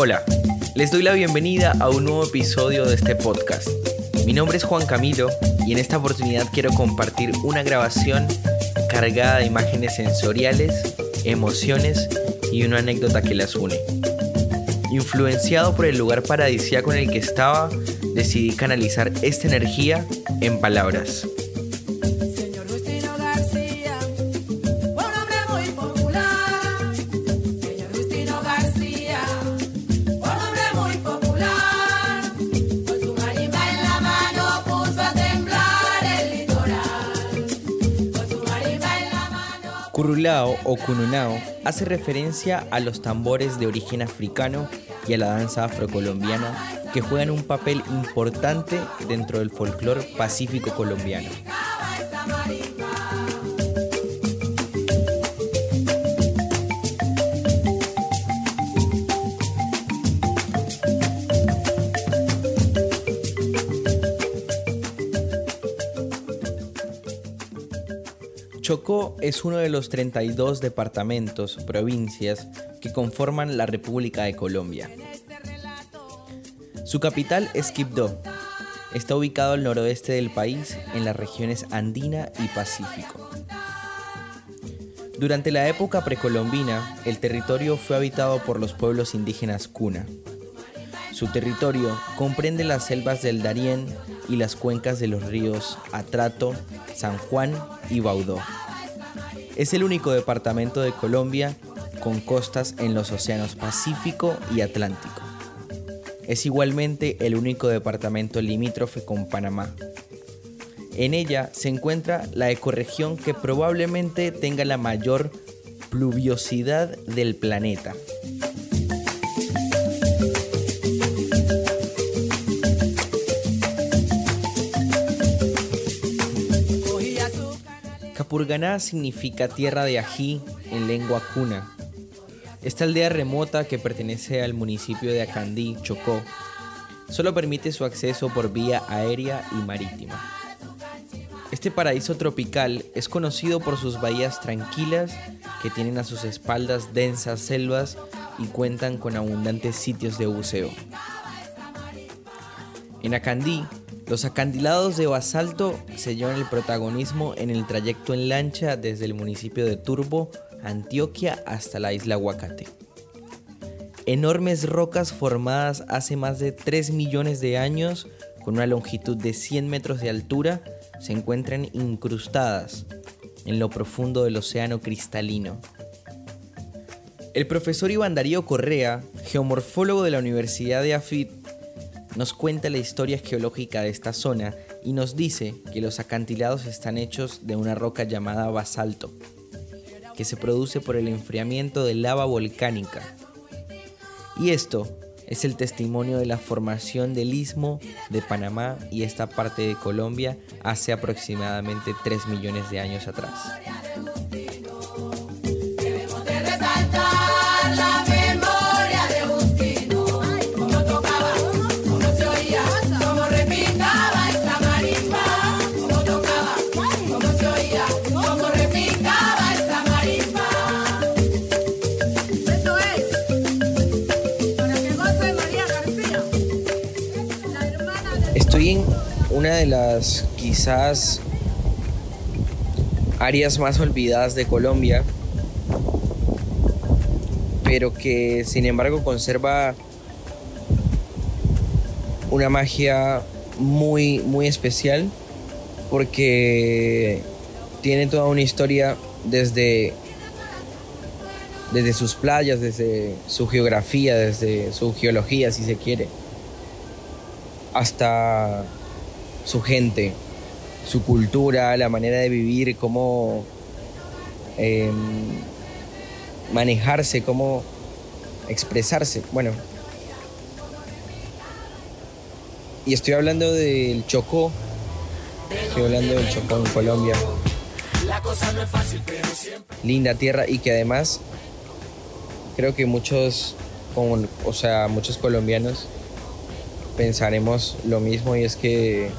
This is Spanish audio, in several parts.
Hola, les doy la bienvenida a un nuevo episodio de este podcast. Mi nombre es Juan Camilo y en esta oportunidad quiero compartir una grabación cargada de imágenes sensoriales, emociones y una anécdota que las une. Influenciado por el lugar paradisíaco en el que estaba, decidí canalizar esta energía en palabras. Curulao o Cununao hace referencia a los tambores de origen africano y a la danza afrocolombiana que juegan un papel importante dentro del folclore pacífico colombiano. Chocó es uno de los 32 departamentos, provincias, que conforman la República de Colombia. Su capital es Quibdó. Está ubicado al noroeste del país, en las regiones andina y pacífico. Durante la época precolombina, el territorio fue habitado por los pueblos indígenas Cuna. Su territorio comprende las selvas del Darién y las cuencas de los ríos Atrato, San Juan y Baudó. Es el único departamento de Colombia con costas en los océanos Pacífico y Atlántico. Es igualmente el único departamento limítrofe con Panamá. En ella se encuentra la ecorregión que probablemente tenga la mayor pluviosidad del planeta. Capurganá significa tierra de ají en lengua cuna. Esta aldea remota que pertenece al municipio de Acandí, Chocó, solo permite su acceso por vía aérea y marítima. Este paraíso tropical es conocido por sus bahías tranquilas que tienen a sus espaldas densas selvas y cuentan con abundantes sitios de buceo. En Acandí los acantilados de basalto se llevan el protagonismo en el trayecto en lancha desde el municipio de Turbo, Antioquia, hasta la isla Huacate. Enormes rocas formadas hace más de 3 millones de años, con una longitud de 100 metros de altura, se encuentran incrustadas en lo profundo del océano cristalino. El profesor Iván Darío Correa, geomorfólogo de la Universidad de Afit, nos cuenta la historia geológica de esta zona y nos dice que los acantilados están hechos de una roca llamada basalto, que se produce por el enfriamiento de lava volcánica. Y esto es el testimonio de la formación del istmo de Panamá y esta parte de Colombia hace aproximadamente 3 millones de años atrás. De las quizás áreas más olvidadas de Colombia, pero que sin embargo conserva una magia muy, muy especial porque tiene toda una historia desde, desde sus playas, desde su geografía, desde su geología, si se quiere hasta su gente, su cultura, la manera de vivir, cómo em, manejarse, cómo expresarse. Bueno, y estoy hablando del Chocó, estoy hablando del Chocó en Colombia. Linda tierra y que además creo que muchos, o sea, muchos colombianos pensaremos lo mismo y es que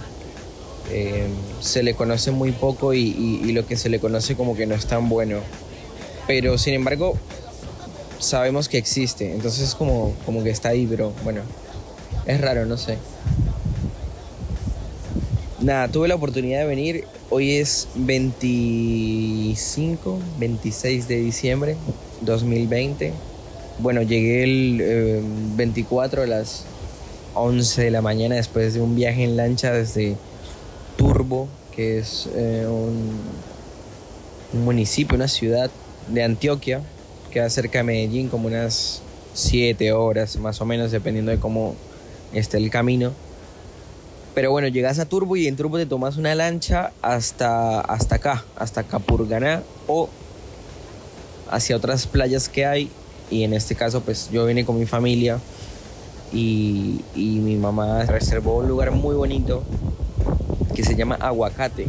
eh, se le conoce muy poco y, lo que se le conoce como que no es tan bueno. Pero sin embargo, sabemos que existe. Entonces como, como que está ahí, pero bueno, es raro, no sé. Nada, tuve la oportunidad de venir. Hoy es 25, 26 de diciembre 2020. Bueno, llegué el 24 eh, a las 11 de la mañana después de un viaje en lancha desde Turbo, que es eh, un, un municipio, una ciudad de Antioquia, queda cerca de Medellín, como unas 7 horas más o menos, dependiendo de cómo esté el camino. Pero bueno, llegas a Turbo y en Turbo te tomas una lancha hasta, hasta acá, hasta Capurganá o hacia otras playas que hay. Y en este caso, pues yo vine con mi familia y mi mamá reservó un lugar muy bonito que se llama Aguacate,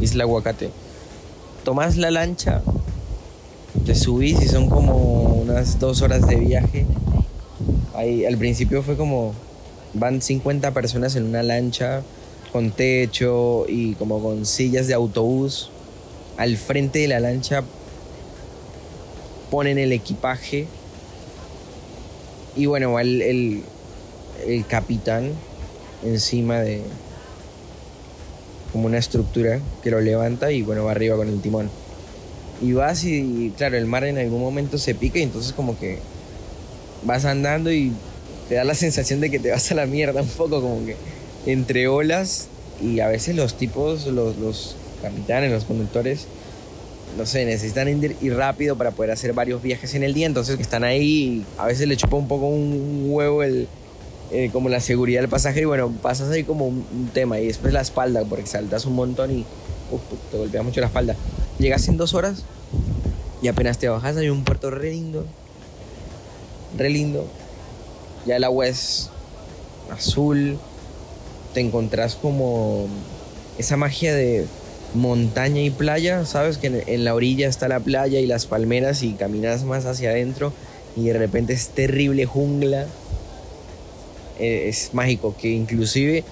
Isla Aguacate. Tomas la lancha te subís y son como unas dos horas de viaje. Ahí, al principio fue como, van 50 personas en una lancha con techo y como con sillas de autobús. Al frente de la lancha ponen el equipaje. Y bueno, el, el, el capitán encima de como una estructura que lo levanta y bueno, va arriba con el timón. Y vas y, claro, el mar en algún momento se pica y entonces como que vas andando y te da la sensación de que te vas a la mierda un poco, como que entre olas y a veces los tipos, los, los capitanes, los conductores, no sé, necesitan ir, rápido para poder hacer varios viajes en el día, entonces están ahí a veces le chupa un poco un huevo el, eh, como la seguridad del pasajero y bueno, pasas ahí como un, tema y después la espalda porque saltas un montón y te golpea mucho la espalda. Llegas en dos horas y apenas te bajas hay un puerto re lindo. Re lindo. Ya el agua es azul. Te encontrás como esa magia de montaña y playa, ¿sabes? Que en, la orilla está la playa y las palmeras y caminas más hacia adentro y de repente es terrible jungla. Eh, es mágico, que inclusive,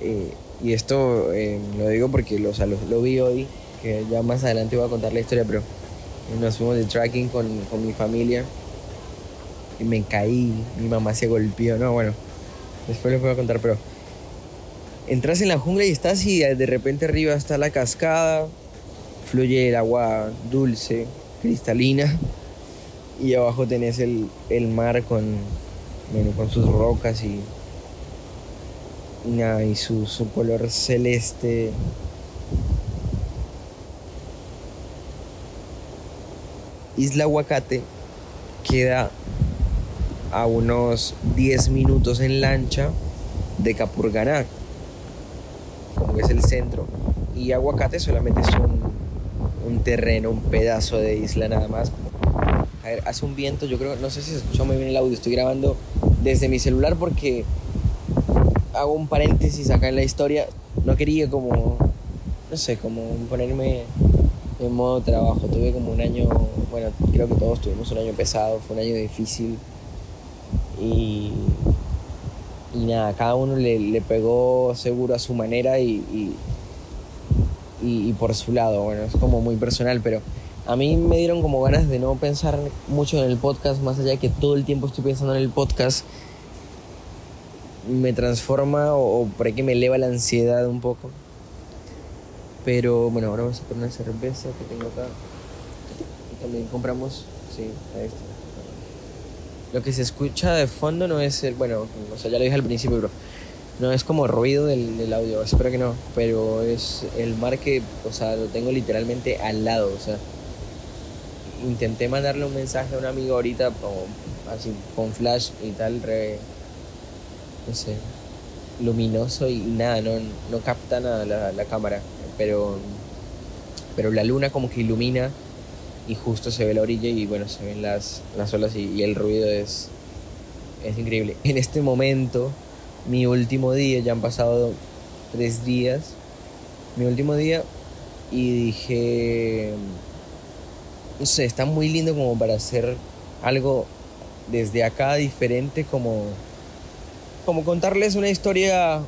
eh, y esto eh, lo digo porque lo, lo vi hoy, que ya más adelante voy a contar la historia, pero nos fuimos de tracking con, con mi familia y me caí, mi mamá se golpeó, no, bueno, después les voy a contar, pero entras en la jungla y estás y de repente arriba está la cascada, fluye el agua dulce, cristalina, y abajo tenés el, el mar con, bueno, con sus rocas y, y, y su, su color celeste Isla Aguacate queda a unos 10 minutos en lancha de Capurganá, como que es el centro. Y Aguacate solamente es un, terreno, un pedazo de isla nada más. A ver, hace un viento, yo creo, no sé si se escucha muy bien el audio, estoy grabando desde mi celular porque hago un paréntesis acá en la historia. No quería como, no sé, como ponerme en modo trabajo. Tuve como un año, bueno, creo que todos tuvimos un año pesado, fue un año difícil. Y, y nada, cada uno le, pegó seguro a su manera y, y, por su lado. Bueno, es como muy personal, pero a mí me dieron como ganas de no pensar mucho en el podcast, más allá de que todo el tiempo estoy pensando en el podcast. Me transforma o, por ahí que me eleva la ansiedad un poco. Pero bueno, ahora vamos a poner una cerveza que tengo acá. También compramos, sí, a este. Lo que se escucha de fondo no es el, bueno, o sea, ya lo dije al principio, pero no es como ruido del, del, audio, espero que no, pero es el mar que, o sea, lo tengo literalmente al lado, o sea, intenté mandarle un mensaje a un amigo ahorita, así, con flash y tal, re, no sé, luminoso y nada, no, no capta nada la, la cámara pero, pero la luna como que ilumina y justo se ve la orilla y bueno, se ven las, las olas y, el ruido es, es increíble. En este momento, mi último día, ya han pasado tres días, mi último día y dije, no sé, está muy lindo como para hacer algo desde acá diferente, como, como contarles una historia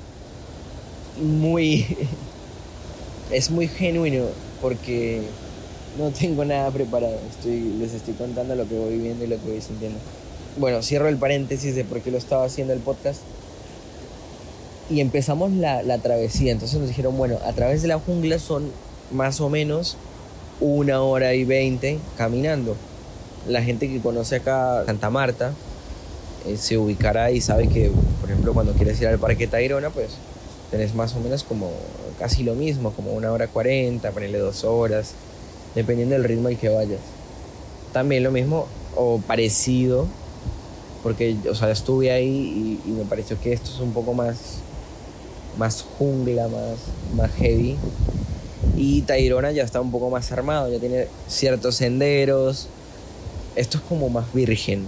muy es muy genuino porque no tengo nada preparado. Estoy, les estoy contando lo que voy viendo y lo que voy sintiendo. Bueno, cierro el paréntesis de por qué lo estaba haciendo el podcast. Y empezamos la, la travesía. Entonces nos dijeron, bueno, a través de la jungla son más o menos una hora y veinte caminando. La gente que conoce acá Santa Marta eh, se ubicará y sabe que, por ejemplo, cuando quieres ir al Parque Tayrona, pues tenés más o menos como casi lo mismo, como una hora cuarenta, ponerle dos horas, dependiendo del ritmo al que vayas. También lo mismo o parecido, porque, o sea, estuve ahí y, me pareció que esto es un poco más, más jungla, más, más heavy. Y Tayrona ya está un poco más armado, ya tiene ciertos senderos. Esto es como más virgen.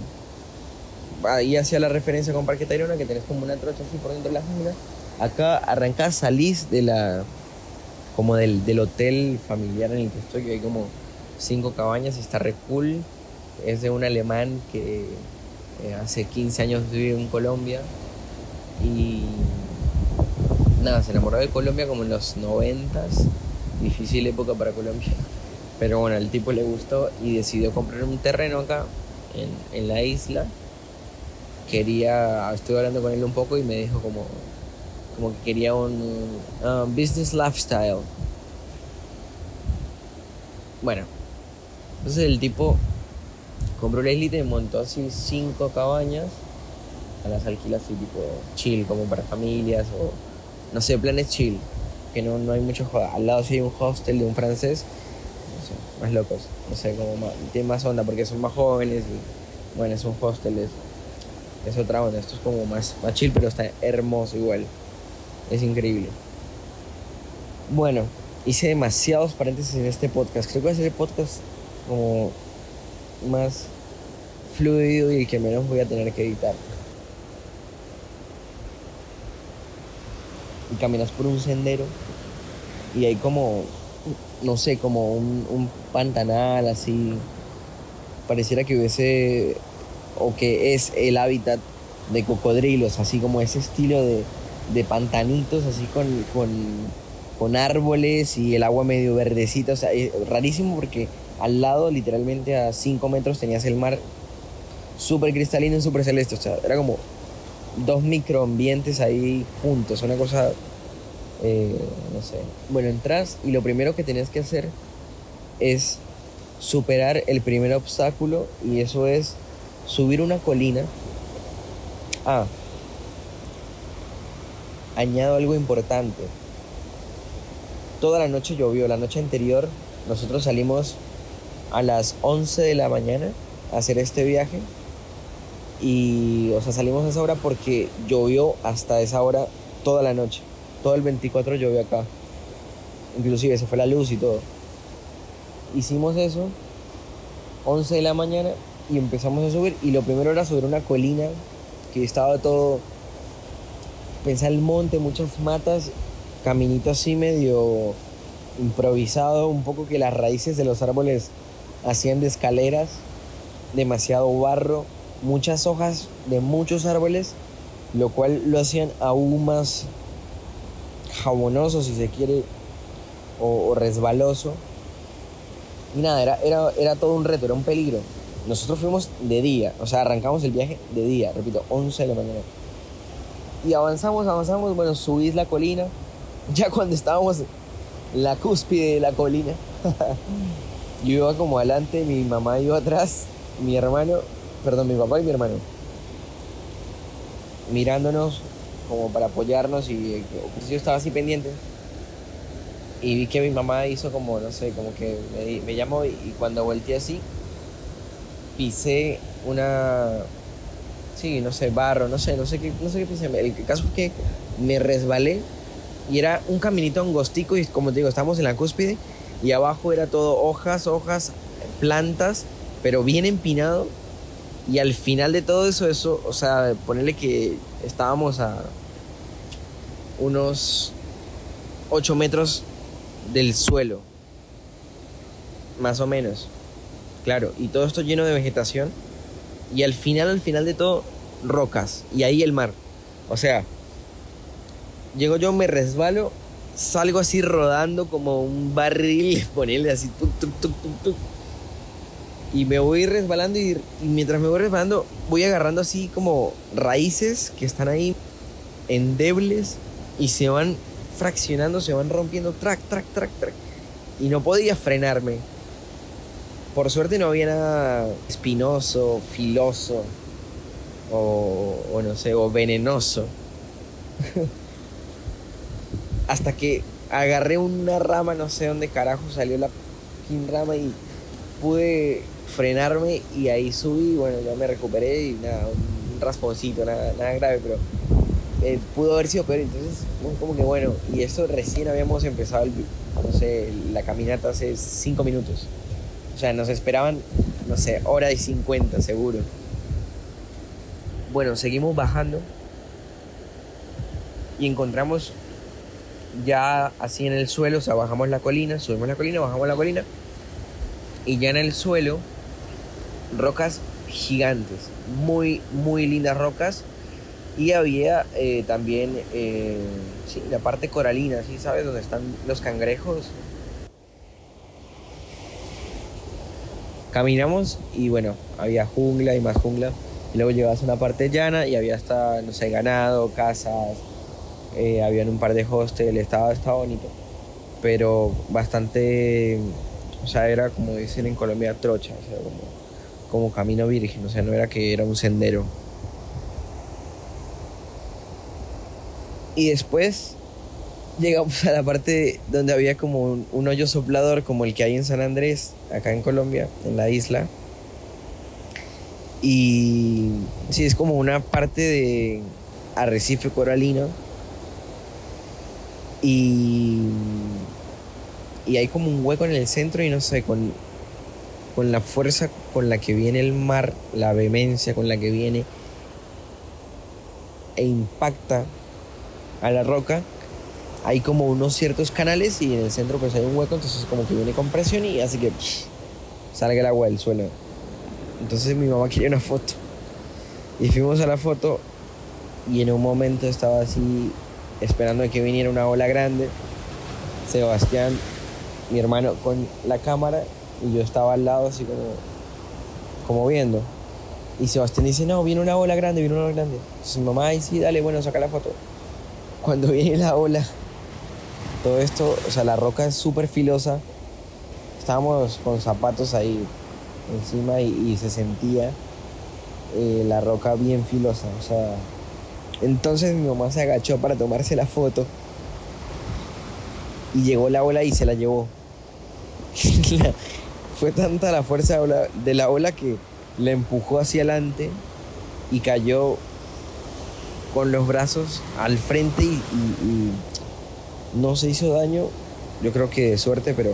Ahí hacía la referencia con Parque Tayrona, que tenés como una trocha así por dentro de la jungla. Acá arrancás, salís de la, como del, del, hotel familiar en el que estoy, que hay como cinco cabañas y está re. Es de un alemán que eh, hace 15 años vive en Colombia y nada, se enamoró de Colombia como en los 90s difícil época para Colombia. Pero bueno, al tipo le gustó y decidió comprar un terreno acá, en, en la isla. Quería, estuve hablando con él un poco y me dijo como, como que quería un business lifestyle. Bueno, entonces el tipo compró la isla y montó así cinco cabañas a las alquilas así tipo chill, como para familias o no sé, planes chill que no, no hay mucho Al lado sí hay un hostel de un francés, no sé, más locos, no sé, como más, tiene más onda porque son más jóvenes y bueno, es un hostel, es, es otra onda, esto es como más, más chill, pero está hermoso igual, es increíble. Bueno, hice demasiados paréntesis en este podcast, creo que va a ser el podcast como más fluido y el que menos voy a tener que editar. Y caminas por un sendero y hay como, no sé, como un, pantanal así. Pareciera que hubiese, o que es el hábitat de cocodrilos, así como ese estilo de, de pantanitos, así con, con, con, árboles y el agua medio verdecita. O sea, es rarísimo porque al lado, literalmente a 5 metros, tenías el mar súper cristalino y súper celeste. O sea, era como dos microambientes ahí juntos, una cosa, eh, no sé. Bueno, entras y lo primero que tienes que hacer es superar el primer obstáculo y eso es subir una colina. Ah, añado algo importante. Toda la noche llovió, la noche anterior nosotros salimos a las 11 de la mañana a hacer este viaje y, o sea, salimos a esa hora porque llovió hasta esa hora toda la noche. Todo el 24 llovió acá. Inclusive se fue la luz y todo. Hicimos eso, 11 de la mañana, y empezamos a subir. Y lo primero era subir una colina que estaba todo. Pensar el monte, muchas matas, caminito así medio improvisado, un poco que las raíces de los árboles hacían de escaleras, demasiado barro muchas hojas de muchos árboles, lo cual lo hacían aún más jabonoso, si se quiere, o, resbaloso. Y nada, era, era, era todo un reto, era un peligro. Nosotros fuimos de día, o sea, arrancamos el viaje de día, repito, 11 de la mañana. Y avanzamos, avanzamos, bueno, subís la colina. Ya cuando estábamos en la cúspide de la colina, yo iba como adelante, mi mamá iba atrás, mi hermano, perdón, mi papá y mi hermano, mirándonos como para apoyarnos y pues, yo estaba así pendiente. Y vi que mi mamá hizo como, no sé, como que me, llamó y, cuando volteé así, pisé una, sí, no sé, barro, no sé, no sé qué, no sé qué pisé. El caso es que me resbalé y era un caminito angostico y como te digo, estábamos en la cúspide y abajo era todo hojas, hojas, plantas, pero bien empinado y al final de todo eso, eso, o sea, ponerle que estábamos a unos 8 metros del suelo, más o menos. Claro, y todo esto lleno de vegetación. Y al final, al final de todo, rocas. Y ahí el mar. O sea, llego yo, me resbalo salgo así rodando como un barril, ponerle así, tuk, tuk, tuk. Y me voy resbalando y, mientras me voy resbalando voy agarrando así como raíces que están ahí endebles y se van fraccionando, se van rompiendo, track, track, track, track. Y no podía frenarme. Por suerte no había nada espinoso, filoso o, o no sé, o venenoso. Hasta que agarré una rama, no sé dónde carajo salió la rama y pude frenarme y ahí subí, bueno, ya me recuperé y nada, un rasponcito, nada, nada grave, pero eh, pudo haber sido peor, entonces como que bueno, y eso recién habíamos empezado, el, no sé, la caminata hace 5 minutos. O sea, nos esperaban, no sé, hora y 50 seguro. Bueno, seguimos bajando y encontramos ya así en el suelo, o sea, bajamos la colina, subimos la colina, bajamos la colina y ya en el suelo rocas gigantes, muy, muy lindas rocas y había eh, también eh, sí, la parte coralina, ¿sí sabes? Donde están los cangrejos. Caminamos y bueno, había jungla y más jungla. Y luego llegabas a una parte llana y había hasta, no sé, ganado, casas, eh, habían un par de hostels, estaba, estaba bonito. Pero bastante, o sea, era como dicen en Colombia, trocha, o sea, como, como camino virgen, o sea, no era que era un sendero. Y después llegamos a la parte donde había como un, hoyo soplador como el que hay en San Andrés, acá en Colombia, en la isla. Y sí, es como una parte de arrecife coralino. Y, y hay como un hueco en el centro y no sé, con, con la fuerza con la que viene el mar, la vehemencia con la que viene e impacta a la roca, hay como unos ciertos canales y en el centro pues hay un hueco, entonces como que viene compresión y hace que salga el agua del suelo. Entonces mi mamá quería una foto. Y fuimos a la foto y en un momento estaba así esperando a que viniera una ola grande. Sebastián, mi hermano, con la cámara y yo estaba al lado así como, como viendo. Y Sebastián dice, no, viene una ola grande, viene una ola grande. Entonces mi mamá, sí, dale, bueno, saca la foto cuando viene la ola, todo esto, o sea, la roca es súper filosa. Estábamos con zapatos ahí encima y, se sentía eh, la roca bien filosa. O sea, entonces mi mamá se agachó para tomarse la foto y llegó la ola y se la llevó. fue tanta la fuerza de la ola que la empujó hacia adelante y cayó con los brazos al frente y, no se hizo daño, yo creo que de suerte, pero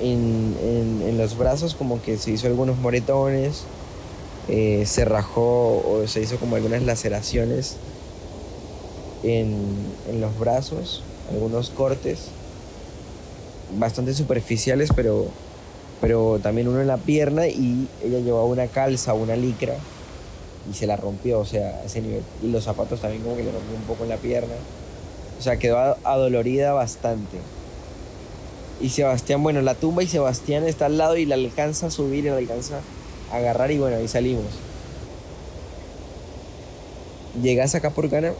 en, los brazos como que se hizo algunos moretones, eh, se rajó o se hizo como algunas laceraciones en, en los brazos, algunos cortes, bastante superficiales, pero, pero también uno en la pierna y ella llevaba una calza, una licra y se la rompió, o sea, a ese nivel. Y los zapatos también como que le rompió un poco en la pierna. O sea, quedó adolorida bastante. Y Sebastián, bueno, la tumba y Sebastián está al lado y la alcanza a subir y la alcanza a agarrar y bueno, ahí salimos. Llegas a Capurcana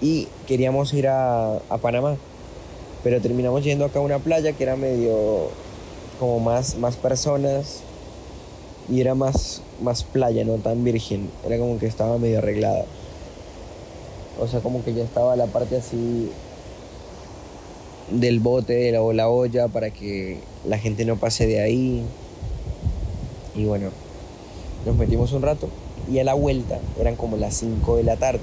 y queríamos ir a, a Panamá. Pero terminamos yendo acá a una playa que era medio como más, más personas, y era más, más playa, no tan virgen. Era como que estaba medio arreglada. O sea, como que ya estaba la parte así del bote o la olla para que la gente no pase de ahí. Y bueno, nos metimos un rato y a la vuelta eran como las 5 de la tarde.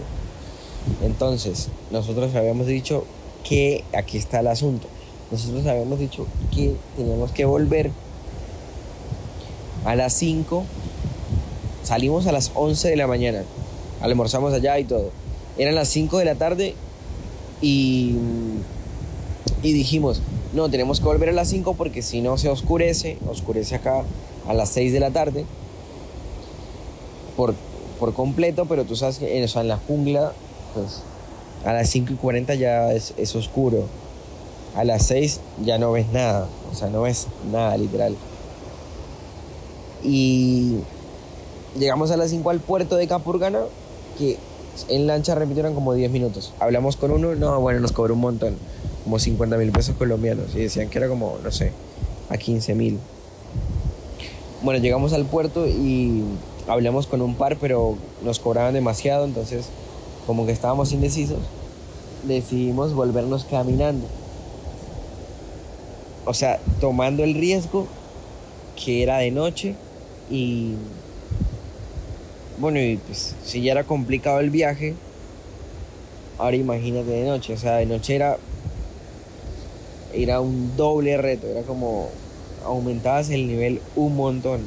Entonces, nosotros habíamos dicho que aquí está el asunto. Nosotros habíamos dicho que teníamos que volver a las 5, salimos a las 11 de la mañana, almorzamos allá y todo. Eran las 5 de la tarde y, y dijimos, no, tenemos que volver a las 5 porque si no se oscurece, oscurece acá a las 6 de la tarde por, por completo, pero tú sabes que en, en la jungla, pues A las 5 y 40 ya es, es oscuro. A las 6 ya no ves nada. O sea, no ves nada literal. Y llegamos a las 5 al puerto de Capurgana, que en lancha repitieron como 10 minutos. Hablamos con uno, no, bueno, nos cobró un montón, como 50 mil pesos colombianos. Y decían que era como, no sé, a 15 mil. Bueno, llegamos al puerto y hablamos con un par, pero nos cobraban demasiado, entonces como que estábamos indecisos, decidimos volvernos caminando. O sea, tomando el riesgo que era de noche y bueno, y pues si ya era complicado el viaje, ahora imagínate de noche, o sea, de noche era era un doble reto, era como aumentabas el nivel un montón.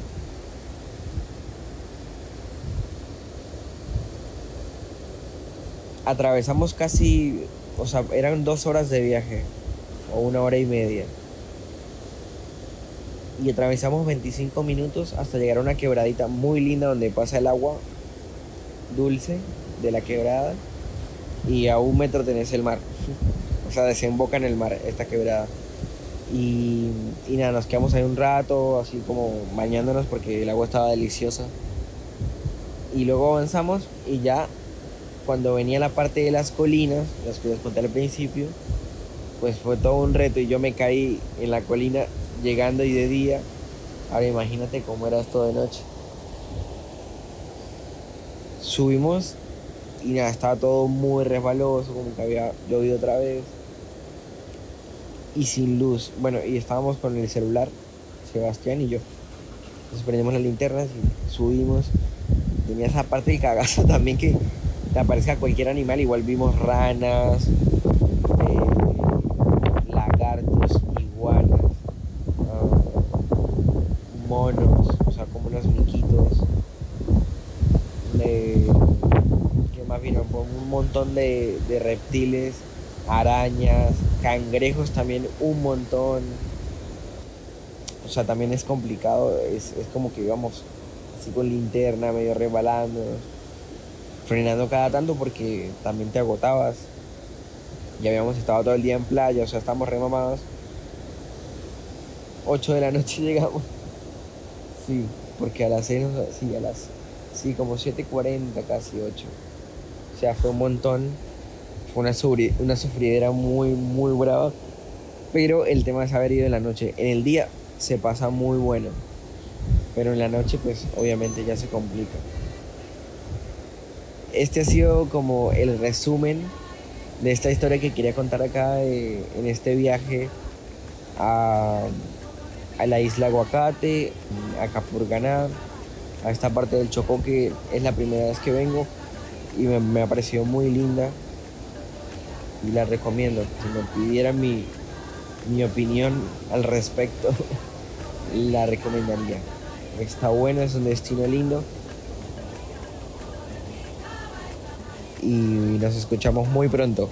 Atravesamos casi, o sea, eran dos horas de viaje, o una hora y media. Y atravesamos 25 minutos hasta llegar a una quebradita muy linda donde pasa el agua dulce de la quebrada. Y a un metro tenés el mar. o sea, desemboca en el mar esta quebrada. Y, nada, nos quedamos ahí un rato, así como bañándonos porque el agua estaba deliciosa. Y luego avanzamos y ya cuando venía la parte de las colinas, las que les conté al principio, pues fue todo un reto y yo me caí en la colina llegando y de día. Ahora imagínate cómo era esto de noche. Subimos y nada, estaba todo muy resbaloso, como que había llovido otra vez y sin luz. Bueno, y estábamos con el celular, Sebastián y yo. Entonces prendimos las linternas y subimos. Tenía esa parte del cagazo también que te aparezca cualquier animal. Igual vimos ranas, eh, lagartos, iguanas, ah, monos, o sea, como unos miquitos. De, ¿Qué más vino? Un de, reptiles, arañas, cangrejos también un montón. O sea, también es complicado, es, como que íbamos así con linterna, medio rebalando, frenando cada tanto porque también te agotabas. Ya habíamos estado todo el día en playa, o sea, estamos remamados. 8 de la noche llegamos. Sí, porque a las 6, sí, a las, sí, como 7.40, casi 8. Sea, fue un montón fue una, una sufridera muy, muy brava. Pero el tema es haber ido en la noche. En el día se pasa muy bueno. Pero en la noche, pues obviamente ya se complica. Este ha sido como el resumen de esta historia que quería contar acá en este viaje a, a, la isla Aguacate, a Capurganá, a esta parte del Chocó que es la primera vez que vengo y me, me ha parecido muy linda y la recomiendo. Si me pidieran mi, mi opinión al respecto, la recomendaría. Está bueno, es un destino lindo. Y nos escuchamos muy pronto.